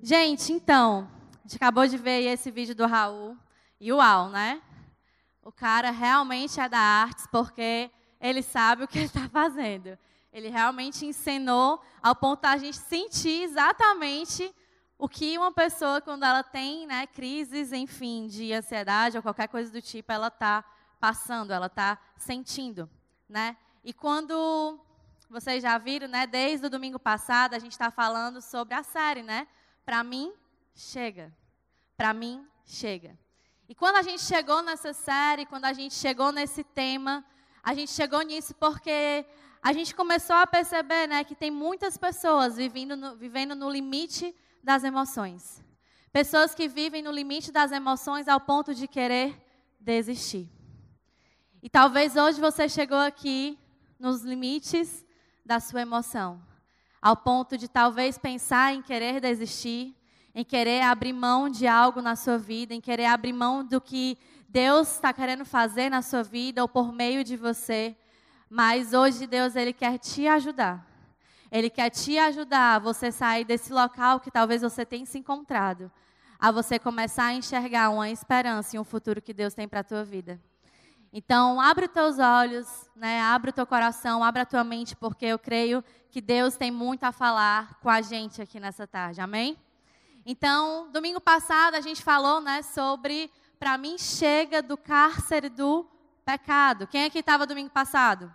Gente, então, a gente acabou de ver esse vídeo do Raul. E uau, né? O cara realmente é da artes porque ele sabe o que ele está fazendo. Ele realmente ensinou ao ponto da gente sentir exatamente o que uma pessoa, quando ela tem né, crises, enfim, de ansiedade ou qualquer coisa do tipo, ela está passando, ela está sentindo. Né? E quando vocês já viram, né, desde o domingo passado, a gente está falando sobre a série, né? Para mim, chega. Para mim, chega. E quando a gente chegou nessa série, quando a gente chegou nesse tema, a gente chegou nisso porque a gente começou a perceber né, que tem muitas pessoas vivendo no, vivendo no limite das emoções. Pessoas que vivem no limite das emoções ao ponto de querer desistir. E talvez hoje você chegou aqui nos limites da sua emoção, ao ponto de talvez pensar em querer desistir, em querer abrir mão de algo na sua vida, em querer abrir mão do que Deus está querendo fazer na sua vida ou por meio de você. Mas hoje Deus ele quer te ajudar. Ele quer te ajudar a você sair desse local que talvez você tenha se encontrado, a você começar a enxergar uma esperança e um futuro que Deus tem para a tua vida. Então, abre os teus olhos, né? abre o teu coração, abre a tua mente, porque eu creio que Deus tem muito a falar com a gente aqui nessa tarde. Amém? Então, domingo passado a gente falou né, sobre, para mim, chega do cárcere do pecado. Quem aqui estava domingo passado?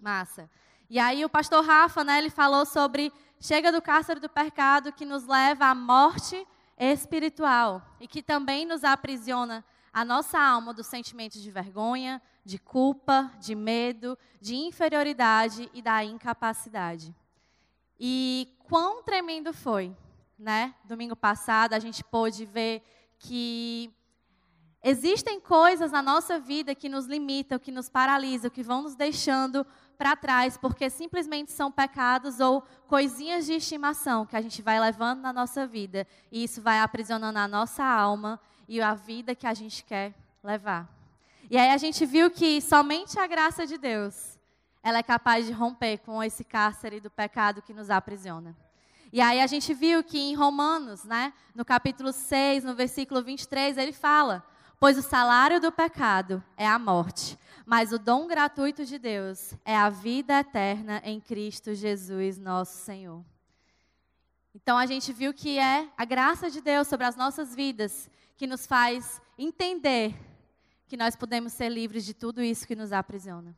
Massa. E aí o pastor Rafa, né, ele falou sobre chega do cárcere do pecado que nos leva à morte espiritual e que também nos aprisiona a nossa alma dos sentimentos de vergonha, de culpa, de medo, de inferioridade e da incapacidade. E quão tremendo foi, né? Domingo passado a gente pôde ver que existem coisas na nossa vida que nos limitam, que nos paralisam, que vão nos deixando para trás, porque simplesmente são pecados ou coisinhas de estimação que a gente vai levando na nossa vida. E isso vai aprisionando a nossa alma e a vida que a gente quer levar. E aí a gente viu que somente a graça de Deus, ela é capaz de romper com esse cárcere do pecado que nos aprisiona. E aí a gente viu que em Romanos, né, no capítulo 6, no versículo 23, ele fala: "Pois o salário do pecado é a morte, mas o dom gratuito de Deus é a vida eterna em Cristo Jesus, nosso Senhor." Então a gente viu que é a graça de Deus sobre as nossas vidas que nos faz entender que nós podemos ser livres de tudo isso que nos aprisiona.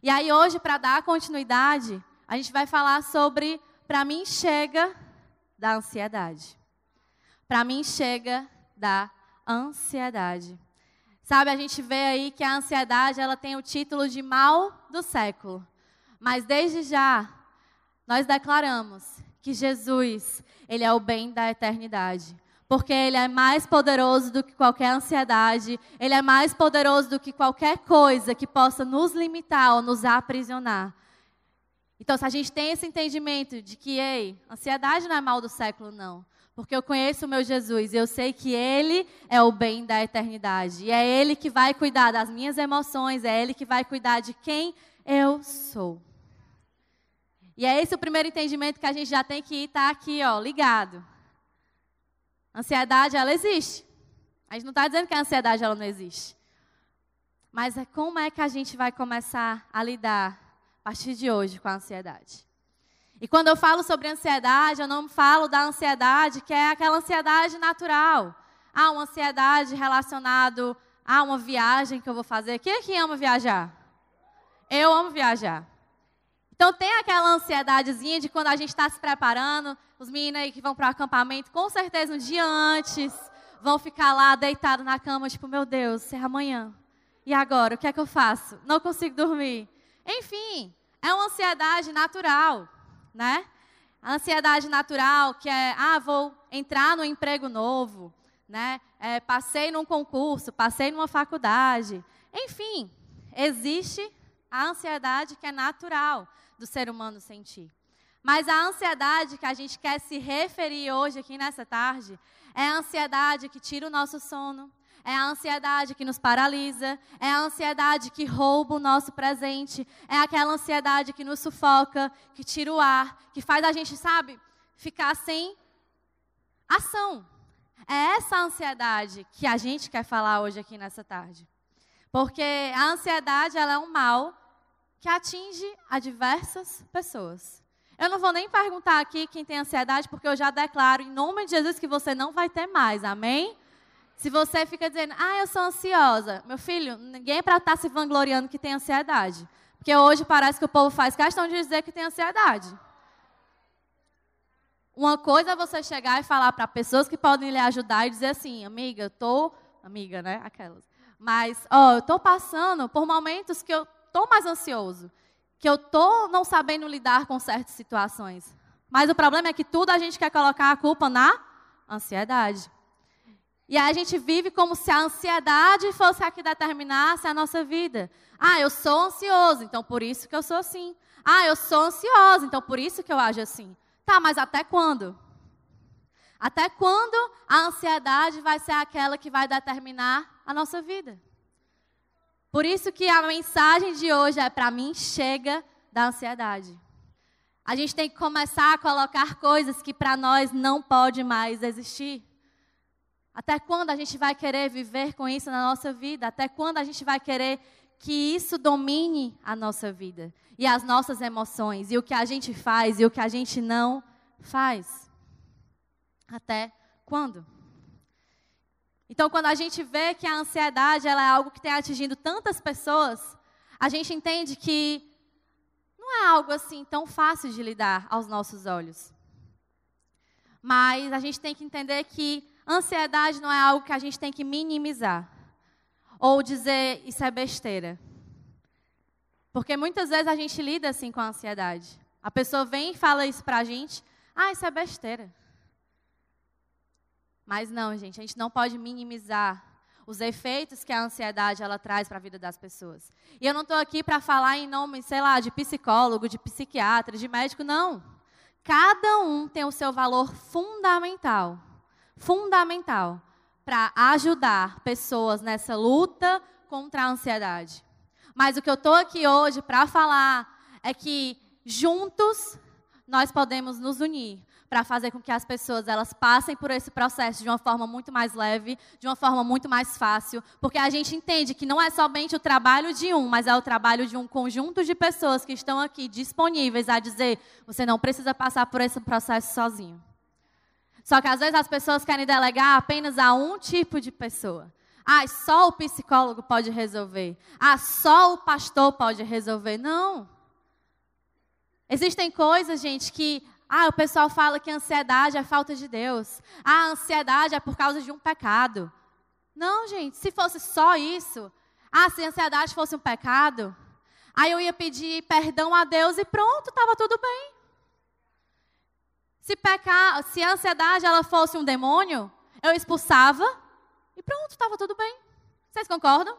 E aí hoje, para dar continuidade, a gente vai falar sobre, para mim chega da ansiedade. Para mim chega da ansiedade. Sabe, a gente vê aí que a ansiedade, ela tem o título de mal do século. Mas desde já, nós declaramos que Jesus, ele é o bem da eternidade porque Ele é mais poderoso do que qualquer ansiedade, Ele é mais poderoso do que qualquer coisa que possa nos limitar ou nos aprisionar. Então, se a gente tem esse entendimento de que, ei, ansiedade não é mal do século, não. Porque eu conheço o meu Jesus e eu sei que Ele é o bem da eternidade. E é Ele que vai cuidar das minhas emoções, é Ele que vai cuidar de quem eu sou. E é esse o primeiro entendimento que a gente já tem que estar tá aqui, ó, ligado. Ansiedade, ela existe. A gente não está dizendo que a ansiedade ela não existe. Mas é como é que a gente vai começar a lidar a partir de hoje com a ansiedade. E quando eu falo sobre ansiedade, eu não falo da ansiedade que é aquela ansiedade natural. Ah, uma ansiedade relacionada a uma viagem que eu vou fazer. Quem é que ama viajar? Eu amo viajar. Então tem aquela ansiedadezinha de quando a gente está se preparando, os meninos aí que vão para o acampamento, com certeza um dia antes, vão ficar lá deitados na cama, tipo, meu Deus, é amanhã. E agora, o que é que eu faço? Não consigo dormir. Enfim, é uma ansiedade natural, né? A ansiedade natural que é, ah, vou entrar no emprego novo, né? É, passei num concurso, passei numa faculdade. Enfim, existe a ansiedade que é natural do ser humano sentir. Mas a ansiedade que a gente quer se referir hoje aqui nessa tarde é a ansiedade que tira o nosso sono, é a ansiedade que nos paralisa, é a ansiedade que rouba o nosso presente, é aquela ansiedade que nos sufoca, que tira o ar, que faz a gente, sabe, ficar sem ação. É essa ansiedade que a gente quer falar hoje aqui nessa tarde. Porque a ansiedade ela é um mal que atinge a diversas pessoas. Eu não vou nem perguntar aqui quem tem ansiedade, porque eu já declaro em nome de Jesus que você não vai ter mais, amém? Se você fica dizendo, ah, eu sou ansiosa, meu filho, ninguém é para estar tá se vangloriando que tem ansiedade. Porque hoje parece que o povo faz questão de dizer que tem ansiedade. Uma coisa é você chegar e falar para pessoas que podem lhe ajudar e dizer assim, amiga, eu tô, amiga, né, aquelas. Mas, ó, eu tô passando por momentos que eu tô mais ansioso, que eu tô não sabendo lidar com certas situações. Mas o problema é que tudo a gente quer colocar a culpa na ansiedade. E aí a gente vive como se a ansiedade fosse a que determinasse a nossa vida. Ah, eu sou ansioso, então por isso que eu sou assim. Ah, eu sou ansiosa, então por isso que eu ajo assim. Tá, mas até quando? Até quando a ansiedade vai ser aquela que vai determinar a nossa vida? Por isso que a mensagem de hoje é para mim chega da ansiedade. A gente tem que começar a colocar coisas que para nós não pode mais existir. Até quando a gente vai querer viver com isso na nossa vida? Até quando a gente vai querer que isso domine a nossa vida e as nossas emoções e o que a gente faz e o que a gente não faz? Até quando? Então, quando a gente vê que a ansiedade ela é algo que tem atingido tantas pessoas, a gente entende que não é algo assim tão fácil de lidar aos nossos olhos. Mas a gente tem que entender que Ansiedade não é algo que a gente tem que minimizar ou dizer isso é besteira. Porque muitas vezes a gente lida assim com a ansiedade. A pessoa vem e fala isso pra gente, ah, isso é besteira. Mas não, gente, a gente não pode minimizar os efeitos que a ansiedade ela traz para a vida das pessoas. E eu não estou aqui para falar em nome, sei lá, de psicólogo, de psiquiatra, de médico, não. Cada um tem o seu valor fundamental fundamental para ajudar pessoas nessa luta contra a ansiedade. Mas o que eu estou aqui hoje para falar é que juntos nós podemos nos unir para fazer com que as pessoas elas passem por esse processo de uma forma muito mais leve, de uma forma muito mais fácil, porque a gente entende que não é somente o trabalho de um, mas é o trabalho de um conjunto de pessoas que estão aqui disponíveis a dizer: você não precisa passar por esse processo sozinho. Só que às vezes as pessoas querem delegar apenas a um tipo de pessoa. Ah, só o psicólogo pode resolver. Ah, só o pastor pode resolver. Não. Existem coisas, gente, que ah, o pessoal fala que ansiedade é falta de Deus. Ah, a ansiedade é por causa de um pecado. Não, gente, se fosse só isso, ah, se a ansiedade fosse um pecado, aí eu ia pedir perdão a Deus e pronto, estava tudo bem. Se pecar, se a ansiedade ela fosse um demônio, eu expulsava e pronto, estava tudo bem. Vocês concordam?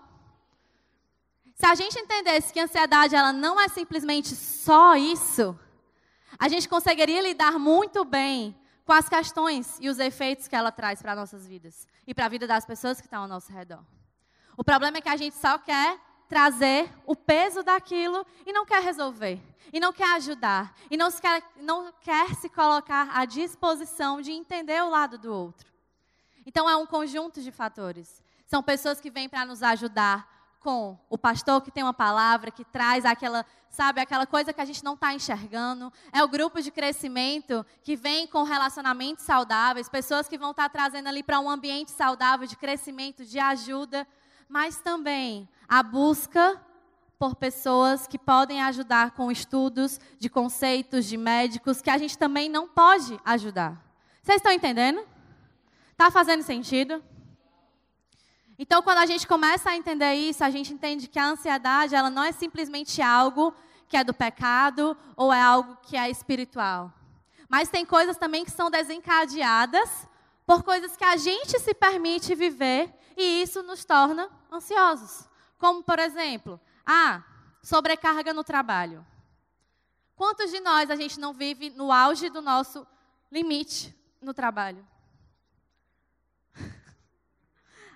Se a gente entendesse que a ansiedade ela não é simplesmente só isso, a gente conseguiria lidar muito bem com as questões e os efeitos que ela traz para nossas vidas e para a vida das pessoas que estão ao nosso redor. O problema é que a gente só quer trazer o peso daquilo e não quer resolver, e não quer ajudar, e não, se quer, não quer se colocar à disposição de entender o lado do outro. Então é um conjunto de fatores. São pessoas que vêm para nos ajudar com o pastor que tem uma palavra, que traz aquela, sabe, aquela coisa que a gente não está enxergando. É o grupo de crescimento que vem com relacionamentos saudáveis, pessoas que vão estar tá trazendo ali para um ambiente saudável de crescimento, de ajuda mas também a busca por pessoas que podem ajudar com estudos de conceitos de médicos que a gente também não pode ajudar. Vocês estão entendendo? Está fazendo sentido? Então, quando a gente começa a entender isso, a gente entende que a ansiedade ela não é simplesmente algo que é do pecado ou é algo que é espiritual. Mas tem coisas também que são desencadeadas por coisas que a gente se permite viver e isso nos torna ansiosos. Como, por exemplo, ah, sobrecarga no trabalho. Quantos de nós a gente não vive no auge do nosso limite no trabalho?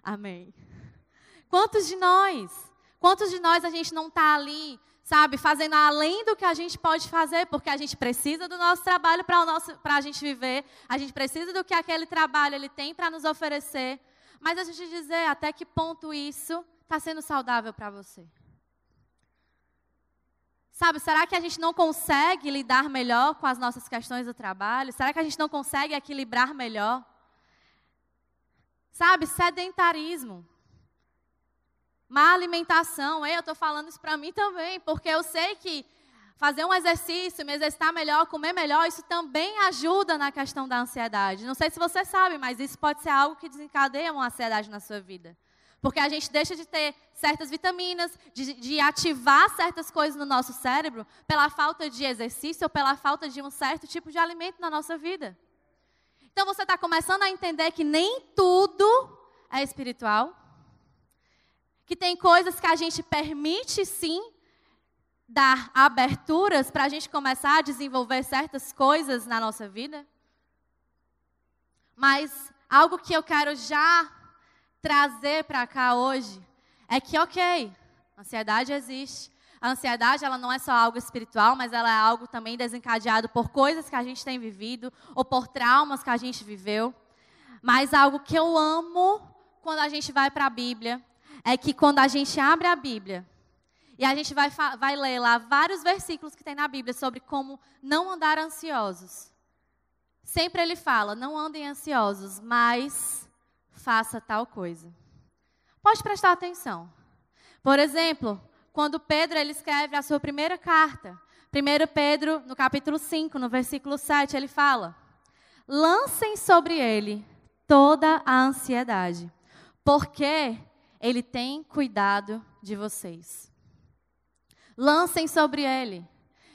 Amém. Quantos de nós? Quantos de nós a gente não está ali, sabe, fazendo além do que a gente pode fazer, porque a gente precisa do nosso trabalho para a gente viver, a gente precisa do que aquele trabalho ele tem para nos oferecer. Mas a gente dizer até que ponto isso está sendo saudável para você. Sabe, será que a gente não consegue lidar melhor com as nossas questões do trabalho? Será que a gente não consegue equilibrar melhor? Sabe, sedentarismo. Má alimentação. Ei, eu estou falando isso para mim também, porque eu sei que fazer um exercício, me exercitar melhor, comer melhor, isso também ajuda na questão da ansiedade. Não sei se você sabe, mas isso pode ser algo que desencadeia uma ansiedade na sua vida. Porque a gente deixa de ter certas vitaminas, de, de, ativar certas coisas no nosso cérebro pela falta de exercício ou pela falta de um certo tipo de alimento na nossa vida. Então você está começando a entender que nem tudo é espiritual. Que tem coisas que a gente permite sim dar aberturas para a gente começar a desenvolver certas coisas na nossa vida. Mas algo que eu quero já trazer para cá hoje é que, ok, ansiedade existe. A ansiedade, ela não é só algo espiritual, mas ela é algo também desencadeado por coisas que a gente tem vivido ou por traumas que a gente viveu. Mas algo que eu amo quando a gente vai para a Bíblia é que quando a gente abre a Bíblia e a gente vai, vai ler lá vários versículos que tem na Bíblia sobre como não andar ansiosos. Sempre ele fala: não andem ansiosos, mas faça tal coisa. Pode prestar atenção. Por exemplo, quando Pedro ele escreve a sua primeira carta, 1 Pedro, no capítulo 5, no versículo 7, ele fala: Lancem sobre ele toda a ansiedade, porque ele tem cuidado de vocês. Lancem sobre ele.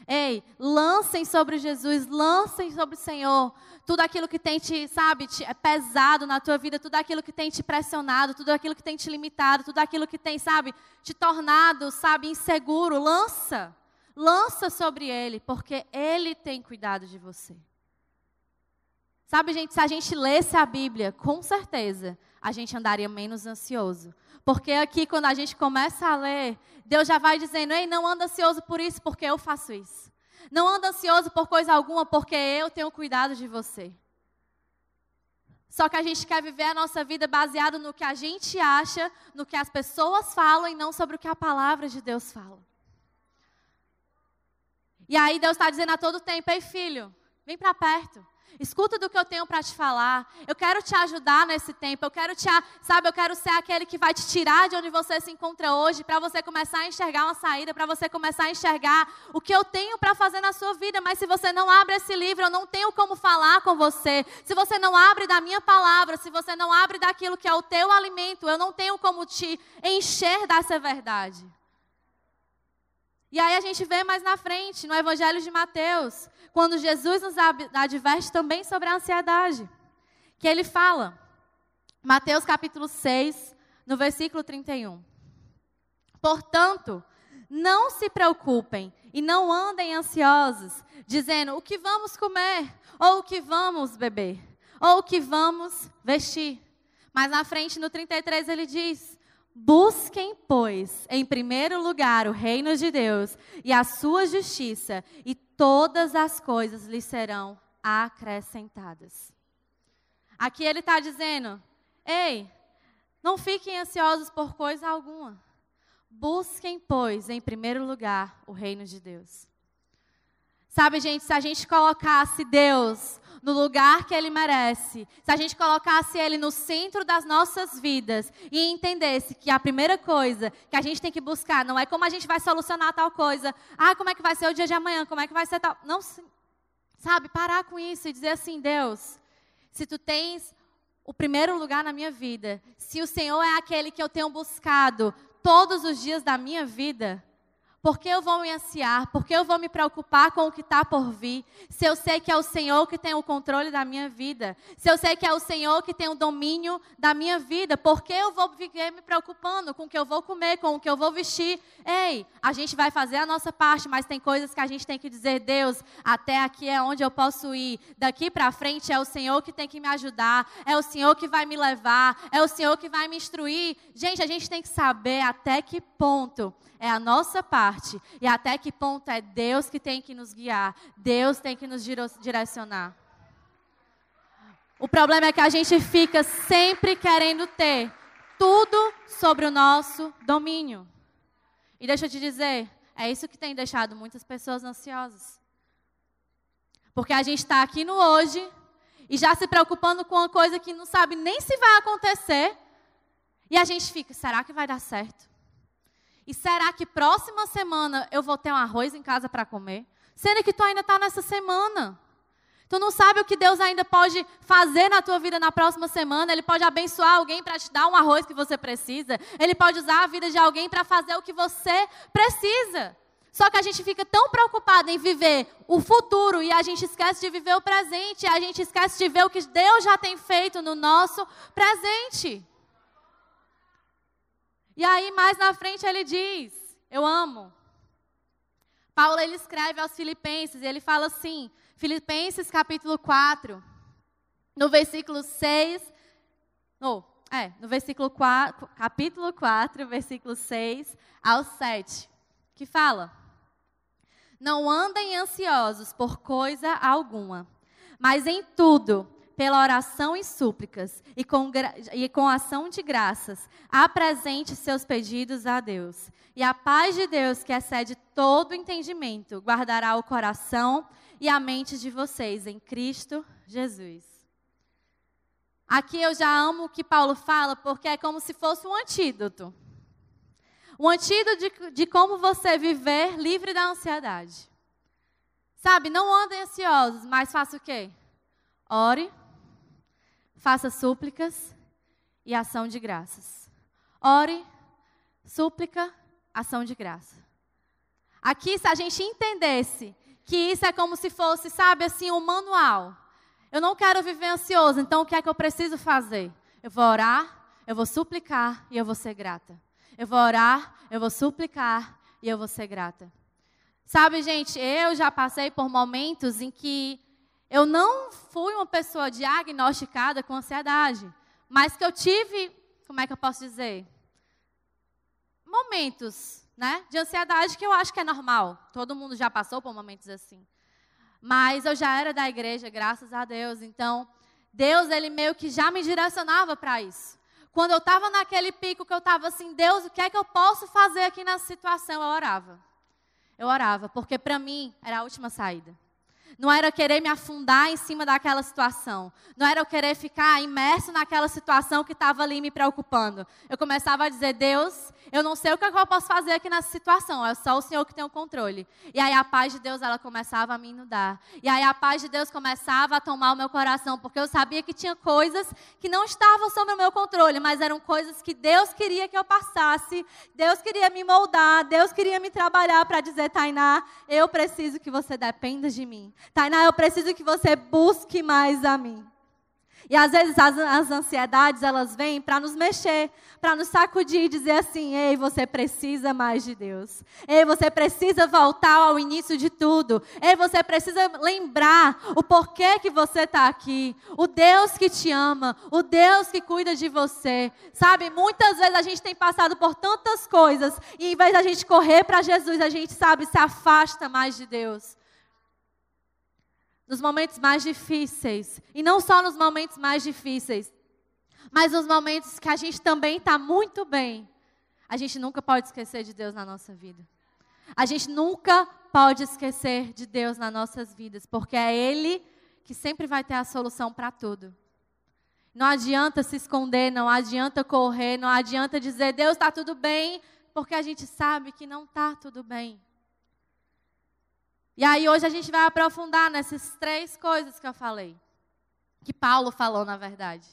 Ei, lancem sobre Jesus, lancem sobre o Senhor tudo aquilo que tem te, sabe, te, é pesado na tua vida, tudo aquilo que tem te pressionado, tudo aquilo que tem te limitado, tudo aquilo que tem, sabe, te tornado, sabe, inseguro, lança. Lança sobre ele, porque ele tem cuidado de você. Sabe, gente, se a gente lesse a Bíblia, com certeza, a gente andaria menos ansioso. Porque aqui, quando a gente começa a ler, Deus já vai dizendo: ei, não anda ansioso por isso, porque eu faço isso. Não anda ansioso por coisa alguma, porque eu tenho cuidado de você. Só que a gente quer viver a nossa vida baseado no que a gente acha, no que as pessoas falam e não sobre o que a palavra de Deus fala. E aí Deus está dizendo a todo tempo: Ei, filho, vem para perto. Escuta do que eu tenho para te falar. Eu quero te ajudar nesse tempo. Eu quero te, sabe, eu quero ser aquele que vai te tirar de onde você se encontra hoje, para você começar a enxergar uma saída, para você começar a enxergar o que eu tenho para fazer na sua vida. Mas se você não abre esse livro, eu não tenho como falar com você. Se você não abre da minha palavra, se você não abre daquilo que é o teu alimento, eu não tenho como te encher dessa verdade. E aí a gente vê mais na frente, no Evangelho de Mateus, quando Jesus nos adverte também sobre a ansiedade, que ele fala, Mateus capítulo 6, no versículo 31. Portanto, não se preocupem e não andem ansiosos, dizendo o que vamos comer, ou o que vamos beber, ou o que vamos vestir. Mas na frente, no 33, ele diz: Busquem, pois, em primeiro lugar o reino de Deus e a sua justiça, e todas as coisas lhe serão acrescentadas. Aqui ele está dizendo: ei, não fiquem ansiosos por coisa alguma. Busquem, pois, em primeiro lugar o reino de Deus. Sabe, gente, se a gente colocasse Deus no lugar que Ele merece, se a gente colocasse Ele no centro das nossas vidas e entendesse que a primeira coisa que a gente tem que buscar não é como a gente vai solucionar tal coisa, ah, como é que vai ser o dia de amanhã, como é que vai ser tal. Não, sabe, parar com isso e dizer assim: Deus, se tu tens o primeiro lugar na minha vida, se o Senhor é aquele que eu tenho buscado todos os dias da minha vida, por que eu vou me ansiar? Por que eu vou me preocupar com o que está por vir? Se eu sei que é o Senhor que tem o controle da minha vida. Se eu sei que é o Senhor que tem o domínio da minha vida. Por que eu vou viver me preocupando com o que eu vou comer, com o que eu vou vestir? Ei, a gente vai fazer a nossa parte, mas tem coisas que a gente tem que dizer, Deus, até aqui é onde eu posso ir. Daqui para frente é o Senhor que tem que me ajudar. É o Senhor que vai me levar. É o Senhor que vai me instruir. Gente, a gente tem que saber até que ponto é a nossa parte e até que ponto é Deus que tem que nos guiar, Deus tem que nos direcionar. O problema é que a gente fica sempre querendo ter tudo sobre o nosso domínio. E deixa eu te dizer, é isso que tem deixado muitas pessoas ansiosas. Porque a gente está aqui no hoje e já se preocupando com uma coisa que não sabe nem se vai acontecer. E a gente fica, será que vai dar certo? E será que próxima semana eu vou ter um arroz em casa para comer? Sendo que tu ainda está nessa semana. Tu não sabe o que Deus ainda pode fazer na tua vida na próxima semana. Ele pode abençoar alguém para te dar um arroz que você precisa. Ele pode usar a vida de alguém para fazer o que você precisa. Só que a gente fica tão preocupado em viver o futuro e a gente esquece de viver o presente. A gente esquece de ver o que Deus já tem feito no nosso presente. E aí, mais na frente, ele diz: Eu amo. Paulo ele escreve aos Filipenses, e ele fala assim: Filipenses capítulo 4, no versículo 6, no, é, no versículo 4, capítulo 4, versículo 6 ao 7, que fala: Não andem ansiosos por coisa alguma, mas em tudo, pela oração e súplicas e com, e com ação de graças, apresente seus pedidos a Deus. E a paz de Deus, que excede todo entendimento, guardará o coração e a mente de vocês em Cristo Jesus. Aqui eu já amo o que Paulo fala, porque é como se fosse um antídoto. Um antídoto de, de como você viver livre da ansiedade. Sabe, não andem ansiosos, mas faça o quê? Ore, faça súplicas e ação de graças. Ore, súplica, ação de graça. Aqui, se a gente entendesse que isso é como se fosse, sabe, assim, um manual. Eu não quero viver ansioso, então o que é que eu preciso fazer? Eu vou orar, eu vou suplicar e eu vou ser grata. Eu vou orar, eu vou suplicar e eu vou ser grata. Sabe, gente, eu já passei por momentos em que eu não fui uma pessoa diagnosticada com ansiedade, mas que eu tive, como é que eu posso dizer? Momentos né, de ansiedade que eu acho que é normal. Todo mundo já passou por momentos assim. Mas eu já era da igreja, graças a Deus. Então, Deus, ele meio que já me direcionava para isso. Quando eu estava naquele pico que eu estava assim, Deus, o que é que eu posso fazer aqui nessa situação? Eu orava. Eu orava, porque para mim era a última saída. Não era eu querer me afundar em cima daquela situação. Não era eu querer ficar imerso naquela situação que estava ali me preocupando. Eu começava a dizer, Deus, eu não sei o que eu posso fazer aqui nessa situação. É só o Senhor que tem o controle. E aí a paz de Deus, ela começava a me inundar. E aí a paz de Deus começava a tomar o meu coração. Porque eu sabia que tinha coisas que não estavam sob o meu controle. Mas eram coisas que Deus queria que eu passasse. Deus queria me moldar. Deus queria me trabalhar para dizer, Tainá, eu preciso que você dependa de mim. Tainá, eu preciso que você busque mais a mim. E às vezes as, as ansiedades, elas vêm para nos mexer, para nos sacudir e dizer assim: ei, você precisa mais de Deus. Ei, você precisa voltar ao início de tudo. Ei, você precisa lembrar o porquê que você está aqui. O Deus que te ama, o Deus que cuida de você. Sabe, muitas vezes a gente tem passado por tantas coisas e em vez da gente correr para Jesus, a gente, sabe, se afasta mais de Deus nos momentos mais difíceis. E não só nos momentos mais difíceis, mas nos momentos que a gente também está muito bem. A gente nunca pode esquecer de Deus na nossa vida. A gente nunca pode esquecer de Deus nas nossas vidas, porque é Ele que sempre vai ter a solução para tudo. Não adianta se esconder, não adianta correr, não adianta dizer Deus está tudo bem, porque a gente sabe que não está tudo bem. E aí hoje a gente vai aprofundar nessas três coisas que eu falei. Que Paulo falou, na verdade.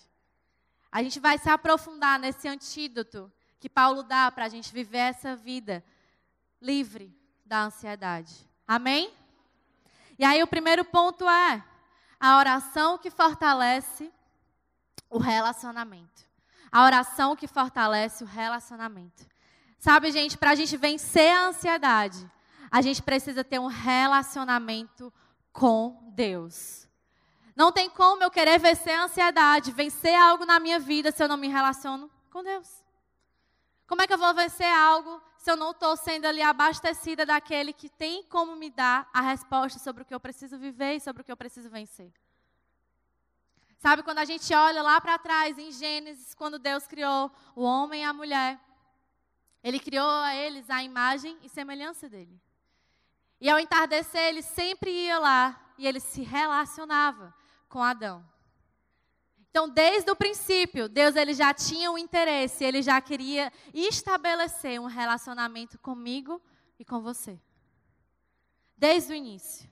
A gente vai se aprofundar nesse antídoto que Paulo dá para a gente viver essa vida livre da ansiedade. Amém? E aí o primeiro ponto é a oração que fortalece o relacionamento. A oração que fortalece o relacionamento. Sabe, gente, para a gente vencer a ansiedade, a gente precisa ter um relacionamento com Deus. Não tem como eu querer vencer a ansiedade, vencer algo na minha vida se eu não me relaciono com Deus. Como é que eu vou vencer algo se eu não estou sendo ali abastecida daquele que tem como me dar a resposta sobre o que eu preciso viver e sobre o que eu preciso vencer? Sabe, quando a gente olha lá para trás, em Gênesis, quando Deus criou o homem e a mulher, Ele criou a eles a imagem e semelhança dele. E ao entardecer, ele sempre ia lá e ele se relacionava com Adão. Então, desde o princípio, Deus ele já tinha um interesse, ele já queria estabelecer um relacionamento comigo e com você. Desde o início.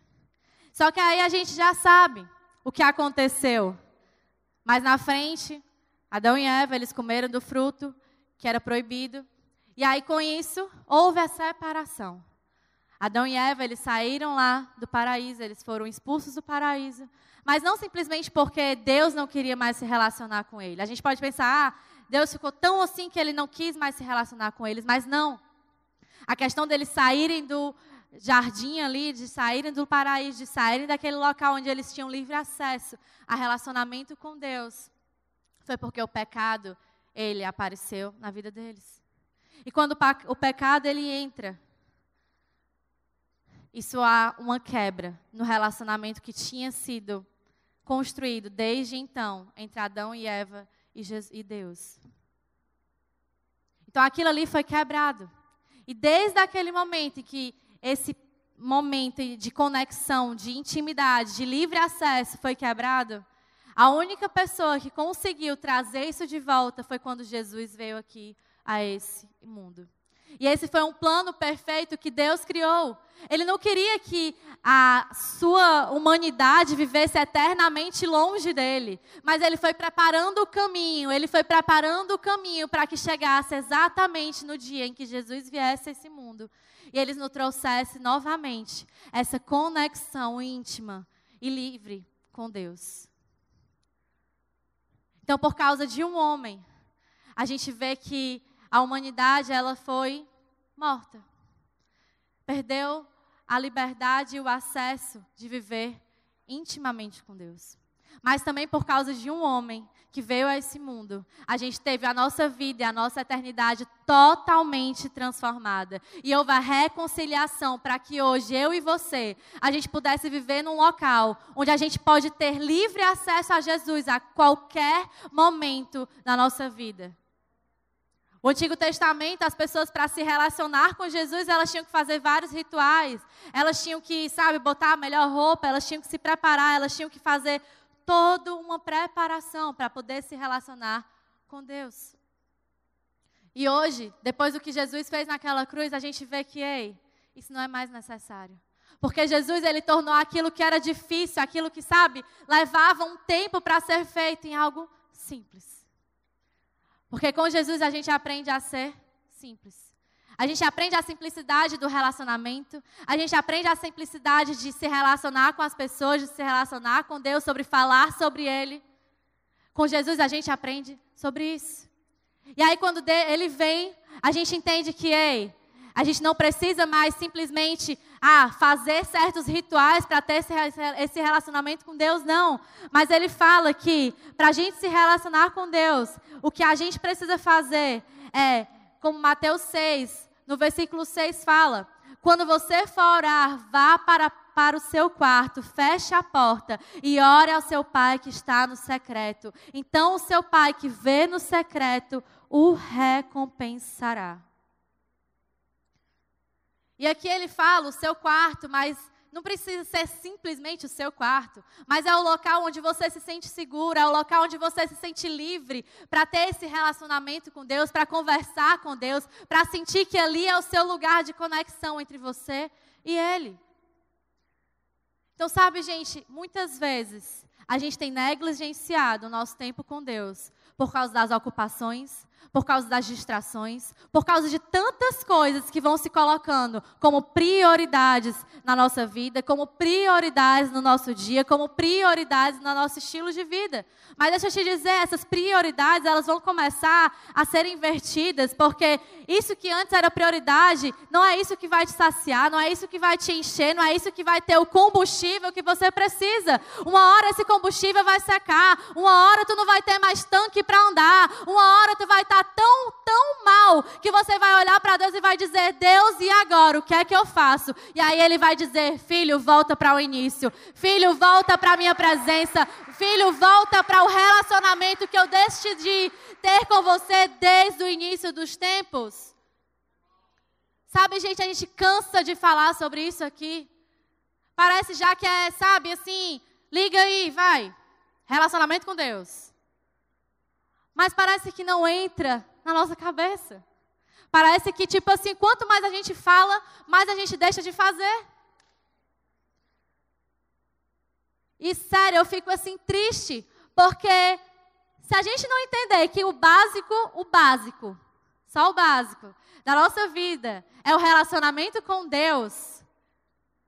Só que aí a gente já sabe o que aconteceu. Mas na frente, Adão e Eva, eles comeram do fruto que era proibido. E aí com isso, houve a separação. Adão e Eva, eles saíram lá do paraíso, eles foram expulsos do paraíso. Mas não simplesmente porque Deus não queria mais se relacionar com ele. A gente pode pensar, ah, Deus ficou tão assim que ele não quis mais se relacionar com eles, mas não. A questão deles saírem do jardim ali, de saírem do paraíso, de saírem daquele local onde eles tinham livre acesso a relacionamento com Deus, foi porque o pecado, ele apareceu na vida deles. E quando o pecado ele entra, isso há uma quebra no relacionamento que tinha sido construído desde então entre Adão e Eva e Deus. Então aquilo ali foi quebrado. E desde aquele momento em que esse momento de conexão, de intimidade, de livre acesso foi quebrado, a única pessoa que conseguiu trazer isso de volta foi quando Jesus veio aqui a esse mundo. E esse foi um plano perfeito que Deus criou. Ele não queria que a sua humanidade vivesse eternamente longe dele, mas ele foi preparando o caminho, ele foi preparando o caminho para que chegasse exatamente no dia em que Jesus viesse a esse mundo e ele nos trouxesse novamente essa conexão íntima e livre com Deus. Então, por causa de um homem, a gente vê que a humanidade ela foi morta. Perdeu a liberdade e o acesso de viver intimamente com Deus. Mas também por causa de um homem que veio a esse mundo, a gente teve a nossa vida e a nossa eternidade totalmente transformada. E houve a reconciliação para que hoje eu e você, a gente pudesse viver num local onde a gente pode ter livre acesso a Jesus a qualquer momento na nossa vida. O Antigo Testamento, as pessoas para se relacionar com Jesus, elas tinham que fazer vários rituais. Elas tinham que, sabe, botar a melhor roupa, elas tinham que se preparar, elas tinham que fazer toda uma preparação para poder se relacionar com Deus. E hoje, depois do que Jesus fez naquela cruz, a gente vê que, ei, isso não é mais necessário. Porque Jesus, ele tornou aquilo que era difícil, aquilo que, sabe, levava um tempo para ser feito em algo simples. Porque com Jesus a gente aprende a ser simples. A gente aprende a simplicidade do relacionamento, a gente aprende a simplicidade de se relacionar com as pessoas, de se relacionar com Deus, sobre falar sobre Ele. Com Jesus a gente aprende sobre isso. E aí quando Ele vem, a gente entende que, ei, a gente não precisa mais simplesmente ah, fazer certos rituais para ter esse relacionamento com Deus, não. Mas ele fala que para a gente se relacionar com Deus, o que a gente precisa fazer é, como Mateus 6, no versículo 6 fala: quando você for orar, vá para, para o seu quarto, feche a porta e ore ao seu pai que está no secreto. Então o seu pai que vê no secreto o recompensará. E aqui ele fala o seu quarto, mas não precisa ser simplesmente o seu quarto, mas é o local onde você se sente seguro, é o local onde você se sente livre para ter esse relacionamento com Deus, para conversar com Deus, para sentir que ali é o seu lugar de conexão entre você e Ele. Então, sabe, gente, muitas vezes a gente tem negligenciado o nosso tempo com Deus por causa das ocupações, por causa das distrações, por causa de tantas coisas que vão se colocando como prioridades na nossa vida, como prioridades no nosso dia, como prioridades no nosso estilo de vida. Mas deixa eu te dizer, essas prioridades, elas vão começar a ser invertidas, porque isso que antes era prioridade, não é isso que vai te saciar, não é isso que vai te encher, não é isso que vai ter o combustível que você precisa. Uma hora esse combustível vai secar, uma hora tu não vai ter mais tanque para andar, uma hora tu vai estar tão, tão mal que você vai olhar para Deus e vai dizer: Deus, e agora? O que é que eu faço? E aí ele vai dizer: Filho, volta para o início. Filho, volta para a minha presença. Filho, volta para o relacionamento que eu decidi ter com você desde o início dos tempos. Sabe, gente, a gente cansa de falar sobre isso aqui. Parece já que é, sabe, assim, liga aí, vai. Relacionamento com Deus. Mas parece que não entra na nossa cabeça. Parece que, tipo assim, quanto mais a gente fala, mais a gente deixa de fazer. E sério, eu fico assim triste, porque se a gente não entender que o básico, o básico, só o básico da nossa vida é o relacionamento com Deus,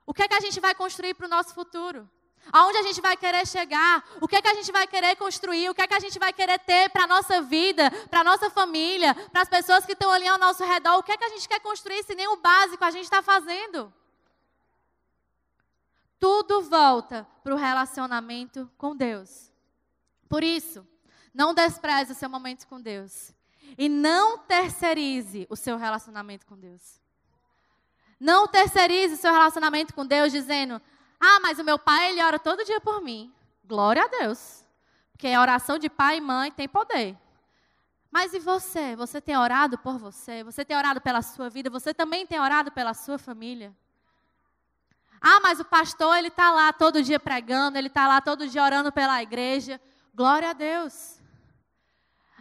o que é que a gente vai construir para o nosso futuro? Aonde a gente vai querer chegar? O que é que a gente vai querer construir? O que é que a gente vai querer ter para a nossa vida, para a nossa família, para as pessoas que estão ali ao nosso redor? O que é que a gente quer construir se nem o básico a gente está fazendo? Tudo volta para o relacionamento com Deus. Por isso, não despreze o seu momento com Deus. E não terceirize o seu relacionamento com Deus. Não terceirize o seu relacionamento com Deus dizendo: ah, mas o meu pai, ele ora todo dia por mim. Glória a Deus. Porque a oração de pai e mãe tem poder. Mas e você? Você tem orado por você? Você tem orado pela sua vida? Você também tem orado pela sua família? Ah, mas o pastor, ele está lá todo dia pregando, ele está lá todo dia orando pela igreja. Glória a Deus.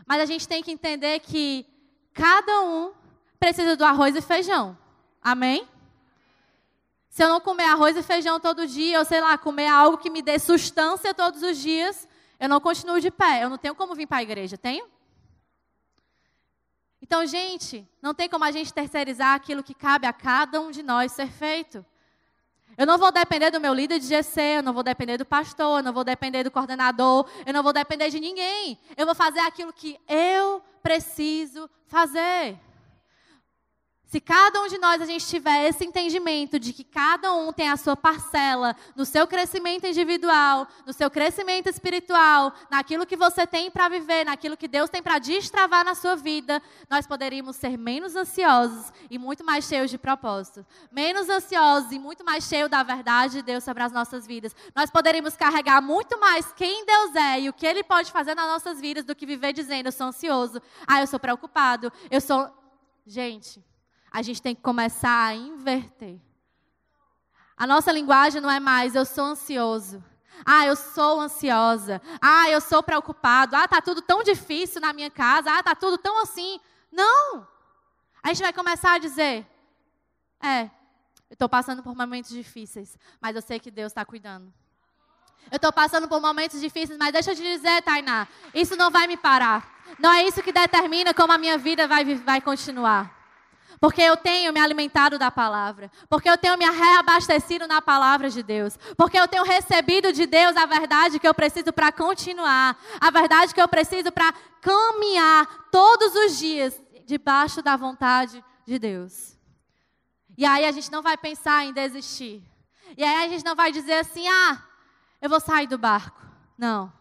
Mas a gente tem que entender que cada um precisa do arroz e feijão. Amém? Se eu não comer arroz e feijão todo dia, ou sei lá, comer algo que me dê sustância todos os dias, eu não continuo de pé. Eu não tenho como vir para a igreja, tenho? Então, gente, não tem como a gente terceirizar aquilo que cabe a cada um de nós ser feito. Eu não vou depender do meu líder de GC, eu não vou depender do pastor, eu não vou depender do coordenador, eu não vou depender de ninguém. Eu vou fazer aquilo que eu preciso fazer. Se cada um de nós a gente tiver esse entendimento de que cada um tem a sua parcela no seu crescimento individual, no seu crescimento espiritual, naquilo que você tem para viver, naquilo que Deus tem para destravar na sua vida, nós poderíamos ser menos ansiosos e muito mais cheios de propósito. Menos ansiosos e muito mais cheios da verdade de Deus sobre as nossas vidas. Nós poderíamos carregar muito mais quem Deus é e o que Ele pode fazer nas nossas vidas do que viver dizendo: eu sou ansioso, ah, eu sou preocupado, eu sou. Gente a gente tem que começar a inverter. A nossa linguagem não é mais eu sou ansioso. Ah, eu sou ansiosa. Ah, eu sou preocupado. Ah, tá tudo tão difícil na minha casa. Ah, tá tudo tão assim. Não. A gente vai começar a dizer: é, eu estou passando por momentos difíceis, mas eu sei que Deus está cuidando. Eu estou passando por momentos difíceis, mas deixa eu te dizer, Tainá, isso não vai me parar. Não é isso que determina como a minha vida vai, vai continuar. Porque eu tenho me alimentado da palavra. Porque eu tenho me reabastecido na palavra de Deus. Porque eu tenho recebido de Deus a verdade que eu preciso para continuar. A verdade que eu preciso para caminhar todos os dias debaixo da vontade de Deus. E aí a gente não vai pensar em desistir. E aí a gente não vai dizer assim: ah, eu vou sair do barco. Não.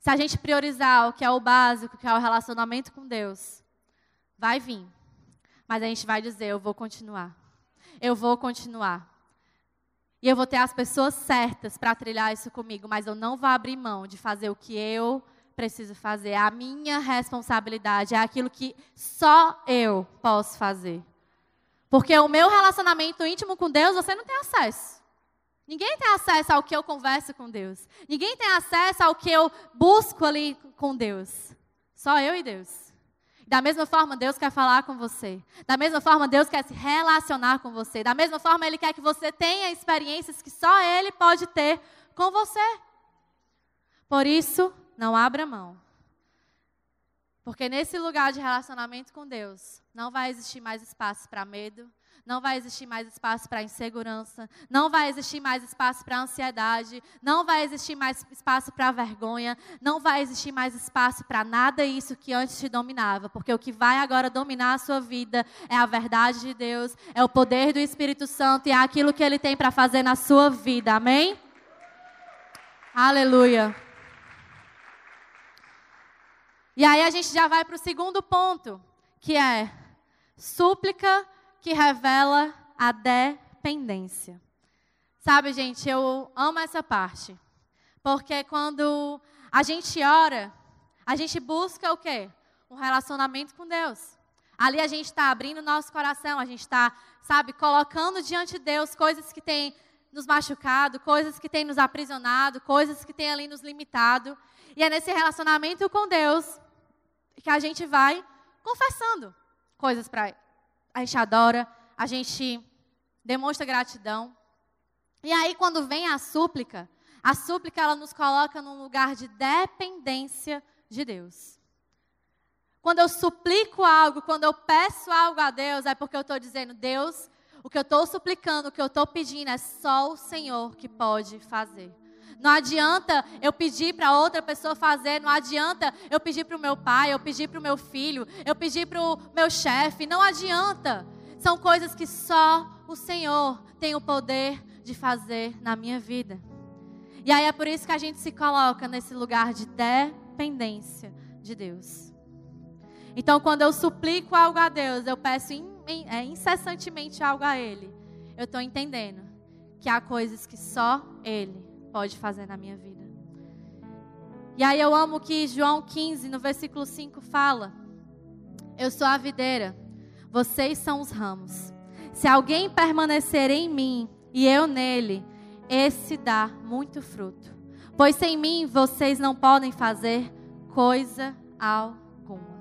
Se a gente priorizar o que é o básico, que é o relacionamento com Deus, vai vir. Mas a gente vai dizer: eu vou continuar. Eu vou continuar. E eu vou ter as pessoas certas para trilhar isso comigo, mas eu não vou abrir mão de fazer o que eu preciso fazer. A minha responsabilidade, é aquilo que só eu posso fazer. Porque o meu relacionamento íntimo com Deus, você não tem acesso. Ninguém tem acesso ao que eu converso com Deus. Ninguém tem acesso ao que eu busco ali com Deus. Só eu e Deus. Da mesma forma, Deus quer falar com você. Da mesma forma, Deus quer se relacionar com você. Da mesma forma, Ele quer que você tenha experiências que só Ele pode ter com você. Por isso, não abra mão. Porque nesse lugar de relacionamento com Deus, não vai existir mais espaço para medo, não vai existir mais espaço para insegurança, não vai existir mais espaço para ansiedade, não vai existir mais espaço para vergonha, não vai existir mais espaço para nada isso que antes te dominava, porque o que vai agora dominar a sua vida é a verdade de Deus, é o poder do Espírito Santo e é aquilo que ele tem para fazer na sua vida. Amém? Aleluia. E aí a gente já vai para o segundo ponto, que é súplica que revela a dependência. Sabe, gente, eu amo essa parte. Porque quando a gente ora, a gente busca o quê? Um relacionamento com Deus. Ali a gente está abrindo nosso coração, a gente está, sabe, colocando diante de Deus coisas que têm nos machucado, coisas que têm nos aprisionado, coisas que têm ali nos limitado. E é nesse relacionamento com Deus que a gente vai confessando coisas para Ele. A gente adora, a gente demonstra gratidão. E aí, quando vem a súplica, a súplica ela nos coloca num lugar de dependência de Deus. Quando eu suplico algo, quando eu peço algo a Deus, é porque eu estou dizendo, Deus, o que eu estou suplicando, o que eu estou pedindo é só o Senhor que pode fazer. Não adianta eu pedir para outra pessoa fazer, não adianta eu pedir para o meu pai, eu pedir para o meu filho, eu pedir para o meu chefe, não adianta. São coisas que só o Senhor tem o poder de fazer na minha vida. E aí é por isso que a gente se coloca nesse lugar de dependência de Deus. Então, quando eu suplico algo a Deus, eu peço é, incessantemente algo a Ele, eu estou entendendo que há coisas que só Ele pode fazer na minha vida. E aí eu amo que João 15, no versículo 5, fala: Eu sou a videira, vocês são os ramos. Se alguém permanecer em mim e eu nele, esse dá muito fruto. Pois sem mim vocês não podem fazer coisa alguma.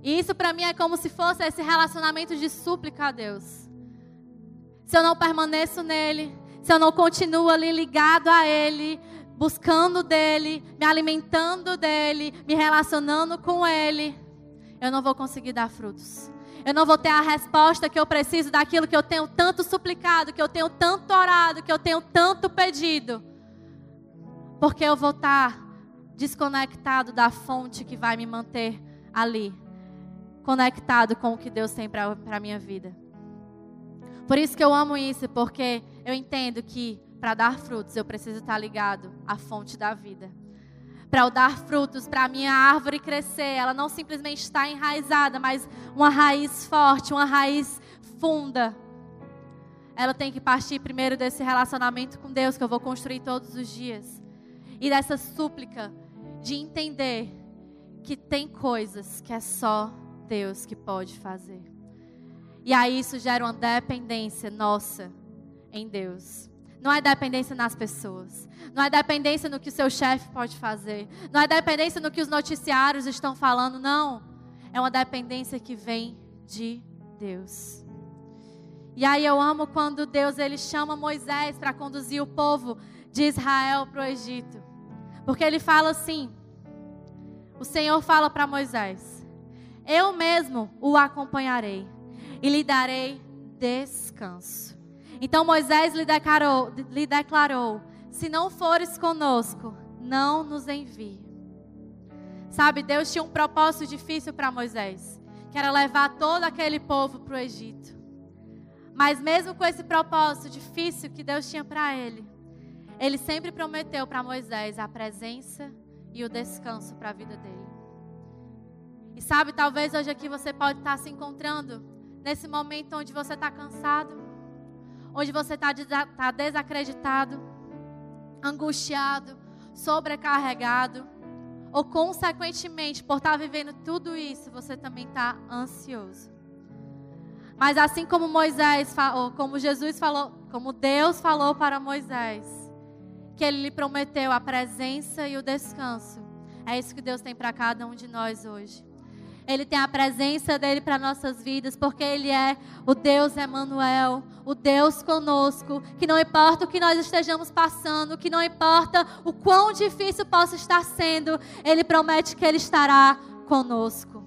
E isso para mim é como se fosse esse relacionamento de súplica a Deus. Se eu não permaneço nele, se eu não continuo ali ligado a Ele, buscando dele, me alimentando dele, me relacionando com Ele, eu não vou conseguir dar frutos. Eu não vou ter a resposta que eu preciso daquilo que eu tenho tanto suplicado, que eu tenho tanto orado, que eu tenho tanto pedido. Porque eu vou estar desconectado da fonte que vai me manter ali, conectado com o que Deus tem para a minha vida. Por isso que eu amo isso, porque eu entendo que para dar frutos eu preciso estar ligado à fonte da vida. Para eu dar frutos, para a minha árvore crescer, ela não simplesmente está enraizada, mas uma raiz forte, uma raiz funda. Ela tem que partir primeiro desse relacionamento com Deus que eu vou construir todos os dias. E dessa súplica de entender que tem coisas que é só Deus que pode fazer. E aí isso gera uma dependência nossa em Deus. Não é dependência nas pessoas. Não é dependência no que o seu chefe pode fazer. Não é dependência no que os noticiários estão falando. Não. É uma dependência que vem de Deus. E aí eu amo quando Deus ele chama Moisés para conduzir o povo de Israel para o Egito. Porque ele fala assim: O Senhor fala para Moisés: Eu mesmo o acompanharei e lhe darei descanso. Então Moisés lhe declarou, lhe declarou: Se não fores conosco, não nos envie. Sabe, Deus tinha um propósito difícil para Moisés, que era levar todo aquele povo para o Egito. Mas mesmo com esse propósito difícil que Deus tinha para ele, ele sempre prometeu para Moisés a presença e o descanso para a vida dele. E sabe, talvez hoje aqui você pode estar se encontrando nesse momento onde você está cansado, onde você está tá desacreditado, angustiado, sobrecarregado, ou consequentemente, por estar tá vivendo tudo isso, você também está ansioso. Mas assim como Moisés, ou como Jesus falou, como Deus falou para Moisés, que ele lhe prometeu a presença e o descanso, é isso que Deus tem para cada um de nós hoje. Ele tem a presença dele para nossas vidas, porque ele é o Deus Emanuel, o Deus conosco, que não importa o que nós estejamos passando, que não importa o quão difícil possa estar sendo, ele promete que ele estará conosco.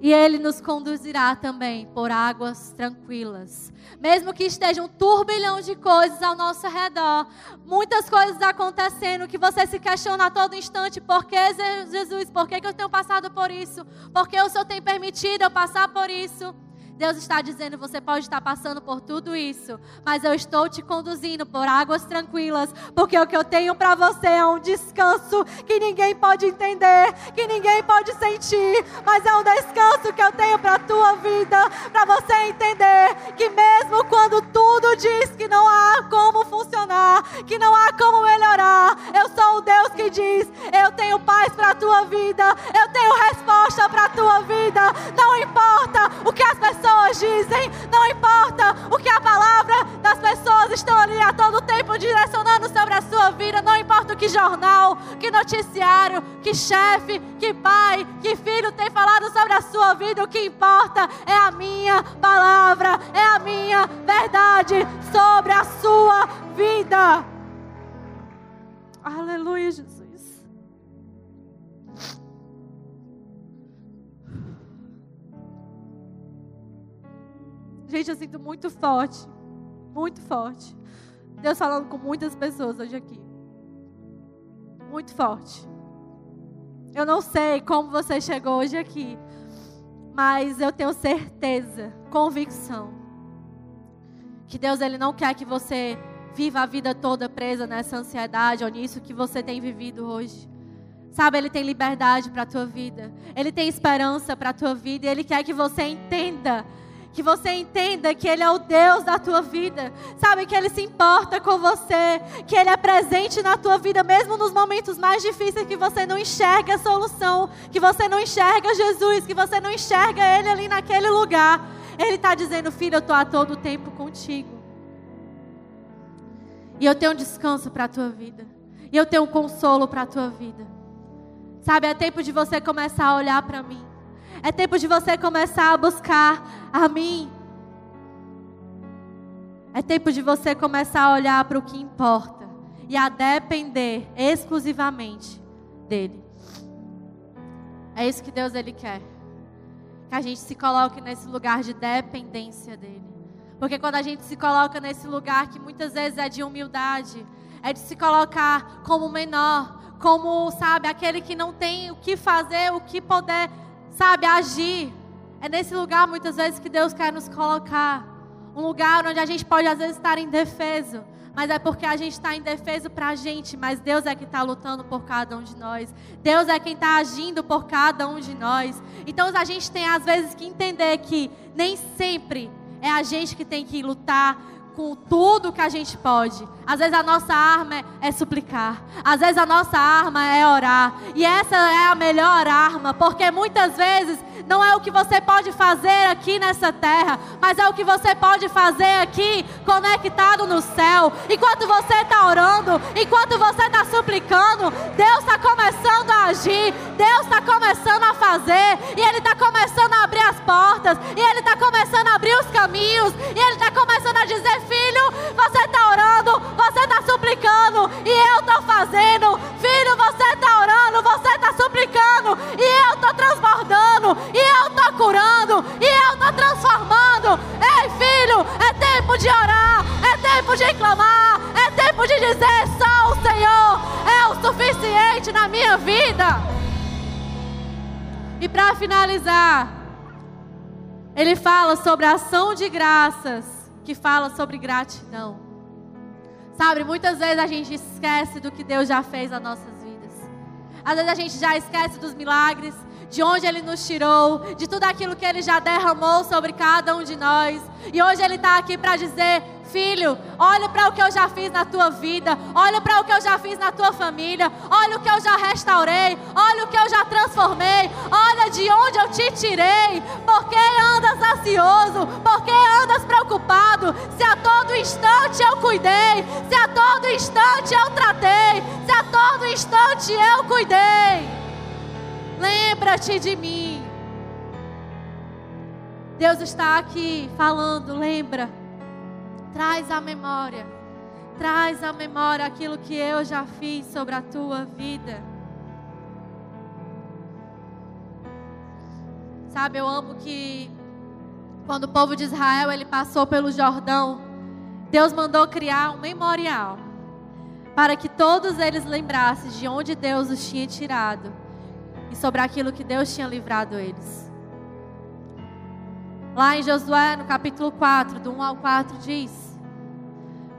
E Ele nos conduzirá também por águas tranquilas. Mesmo que esteja um turbilhão de coisas ao nosso redor, muitas coisas acontecendo que você se questiona a todo instante: por que Jesus? Por que, eu tenho passado por isso? Por que o Senhor tem permitido eu passar por isso? Deus está dizendo: você pode estar passando por tudo isso, mas eu estou te conduzindo por águas tranquilas, porque o que eu tenho para você é um descanso que ninguém pode entender, que ninguém pode sentir, mas é um descanso que eu tenho para a tua vida, para você entender que mesmo quando tudo diz que não há como funcionar, que não há como melhorar, eu sou o Deus que diz: eu tenho paz para a tua vida, eu tenho resposta para a tua vida, não importa o que as pessoas pessoas dizem, não importa o que a palavra das pessoas estão ali a todo tempo direcionando sobre a sua vida, não importa o que jornal, que noticiário, que chefe, que pai, que filho tem falado sobre a sua vida, o que importa é a minha palavra, é a minha verdade sobre a sua vida. Aleluia, Jesus. Gente, eu sinto muito forte. Muito forte. Deus falando com muitas pessoas hoje aqui. Muito forte. Eu não sei como você chegou hoje aqui, mas eu tenho certeza, convicção, que Deus ele não quer que você viva a vida toda presa nessa ansiedade ou nisso que você tem vivido hoje. Sabe, ele tem liberdade para a tua vida. Ele tem esperança para a tua vida e ele quer que você entenda que você entenda que Ele é o Deus da tua vida, sabe? Que Ele se importa com você, que Ele é presente na tua vida, mesmo nos momentos mais difíceis que você não enxerga a solução, que você não enxerga Jesus, que você não enxerga Ele ali naquele lugar. Ele está dizendo, filho, eu estou a todo tempo contigo. E eu tenho um descanso para a tua vida. E eu tenho um consolo para a tua vida. Sabe, é tempo de você começar a olhar para mim. É tempo de você começar a buscar a mim. É tempo de você começar a olhar para o que importa e a depender exclusivamente dele. É isso que Deus ele quer. Que a gente se coloque nesse lugar de dependência dele. Porque quando a gente se coloca nesse lugar que muitas vezes é de humildade, é de se colocar como menor, como, sabe, aquele que não tem o que fazer, o que poder sabe, agir. É nesse lugar muitas vezes que Deus quer nos colocar. Um lugar onde a gente pode às vezes estar indefeso. Mas é porque a gente está indefeso para a gente, mas Deus é que está lutando por cada um de nós. Deus é quem está agindo por cada um de nós. Então a gente tem às vezes que entender que nem sempre é a gente que tem que lutar com tudo que a gente pode. Às vezes a nossa arma é, é, suplicar. Às vezes a nossa arma é orar. E essa é a melhor arma, porque muitas vezes não é o que você pode fazer aqui nessa terra, mas é o que você pode fazer aqui conectado no céu. Enquanto você está orando, enquanto você está suplicando, Deus está começando a agir, Deus está começando a fazer, e Ele está começando a abrir as portas, e Ele está começando a abrir os caminhos, e Ele está começando a dizer: Filho, você está orando, você está suplicando, e eu estou fazendo. Filho, ele fala sobre a ação de graças, que fala sobre gratidão. Sabe, muitas vezes a gente esquece do que Deus já fez nas nossas vidas. Às vezes a gente já esquece dos milagres, de onde Ele nos tirou, de tudo aquilo que Ele já derramou sobre cada um de nós. E hoje Ele está aqui para dizer: Filho, olha para o que eu já fiz na tua vida, olha para o que eu já fiz na tua família, olha o que eu já restaurei, olha o que eu já transformei, olha de onde eu te tirei. Por que andas ansioso? Por que andas preocupado? Se a todo instante eu cuidei, se a todo instante eu tratei, se a todo instante eu cuidei. Lembra-te de mim. Deus está aqui falando, lembra. Traz a memória. Traz a memória aquilo que eu já fiz sobre a tua vida. Sabe, eu amo que quando o povo de Israel ele passou pelo Jordão, Deus mandou criar um memorial para que todos eles lembrassem de onde Deus os tinha tirado e sobre aquilo que Deus tinha livrado eles. Lá em Josué, no capítulo 4, do 1 ao 4, diz: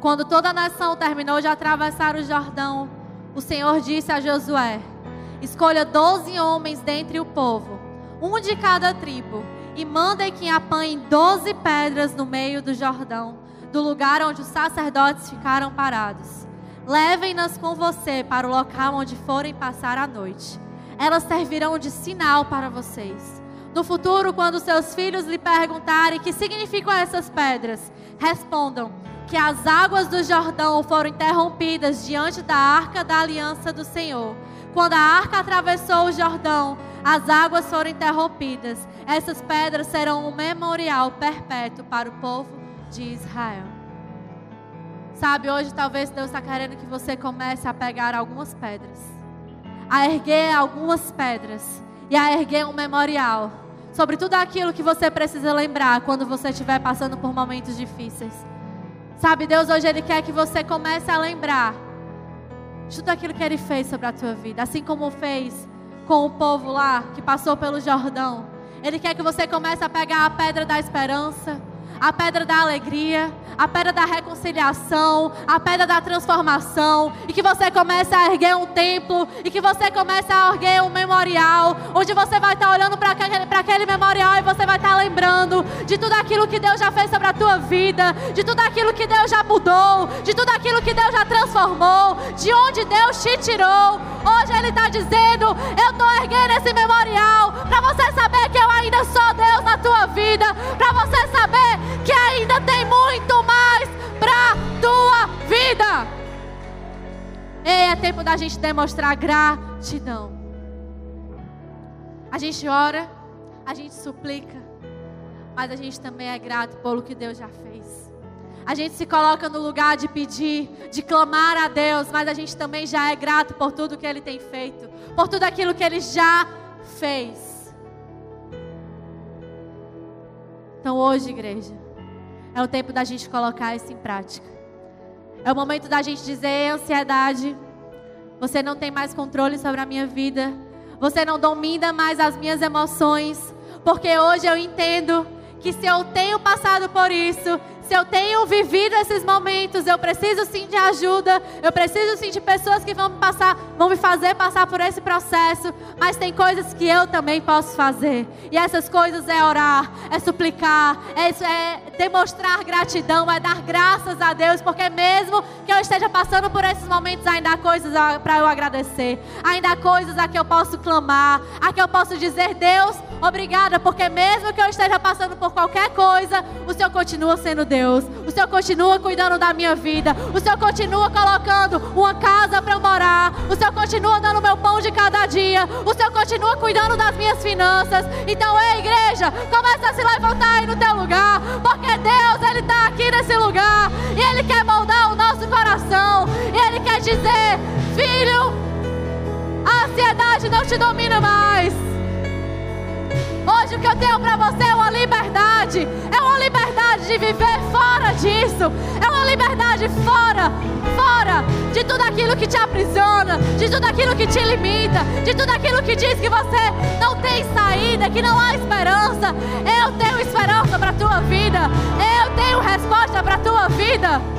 Quando toda a nação terminou de atravessar o Jordão, o Senhor disse a Josué: Escolha doze homens dentre o povo, um de cada tribo, e mandem que apanhem doze pedras no meio do Jordão, do lugar onde os sacerdotes ficaram parados. Levem-nas com você para o local onde forem passar a noite. Elas servirão de sinal para vocês. No futuro, quando seus filhos lhe perguntarem que significam essas pedras, respondam que as águas do Jordão foram interrompidas diante da arca da aliança do Senhor. Quando a arca atravessou o Jordão, as águas foram interrompidas. Essas pedras serão um memorial perpétuo para o povo de Israel. Sabe, hoje talvez Deus está querendo que você comece a pegar algumas pedras, a erguer algumas pedras e a erguer um memorial sobre tudo aquilo que você precisa lembrar quando você estiver passando por momentos difíceis. Sabe, Deus hoje Ele quer que você comece a lembrar de tudo aquilo que Ele fez sobre a tua vida, assim como fez com o povo lá que passou pelo Jordão. Ele quer que você comece a pegar a pedra da esperança, a pedra da alegria, a pedra da reconciliação, a pedra da transformação, e que você comece a erguer um templo, e que você comece a erguer um memorial, onde você vai estar olhando para aquele, memorial e você vai estar lembrando de tudo aquilo que Deus já fez sobre a tua vida, de tudo aquilo que Deus já mudou, de tudo aquilo que Deus já transformou, de onde Deus te tirou. Hoje Ele está dizendo: Eu estou erguendo esse memorial para você saber que eu ainda sou Deus na tua vida, para você saber que ainda tem muito mais para tua vida. Ei, é tempo da gente demonstrar gratidão. A gente ora, a gente suplica, mas a gente também é grato pelo que Deus já fez. A gente se coloca no lugar de pedir, de clamar a Deus, mas a gente também já é grato por tudo que Ele tem feito, por tudo aquilo que Ele já fez. Então hoje, igreja, é o tempo da gente colocar isso em prática. É o momento da gente dizer, ansiedade, você não tem mais controle sobre a minha vida. Você não domina mais as minhas emoções. Porque hoje eu entendo que se eu tenho passado por isso, se eu tenho vivido esses momentos, eu preciso sim de ajuda, eu preciso sim de pessoas que vão me passar, vão me fazer passar por esse processo, mas tem coisas que eu também posso fazer. E essas coisas é orar, é suplicar, é, é demonstrar gratidão, é dar graças a Deus, porque mesmo que eu esteja passando por esses momentos, ainda há coisas para eu agradecer, ainda há coisas a que eu posso clamar, a que eu posso dizer, Deus, obrigada, porque mesmo que eu esteja passando por qualquer coisa, o Senhor continua sendo Deus. O Senhor continua cuidando da minha vida. O Senhor continua colocando uma casa para eu morar. O Senhor continua dando meu pão de cada dia. O Senhor continua cuidando das minhas finanças. Então, ei, igreja, começa a se levantar aí no teu lugar. Porque Deus, Ele está aqui nesse lugar. E Ele quer moldar o nosso coração. E Ele quer dizer: Filho, a ansiedade não te domina mais. Hoje o que eu tenho para você é uma liberdade. É uma liberdade de viver fora disso. É uma liberdade fora, fora de tudo aquilo que te aprisiona, de tudo aquilo que te limita, de tudo aquilo que diz que você não tem saída, que não há esperança. Eu tenho esperança para tua vida. Eu tenho resposta para tua vida.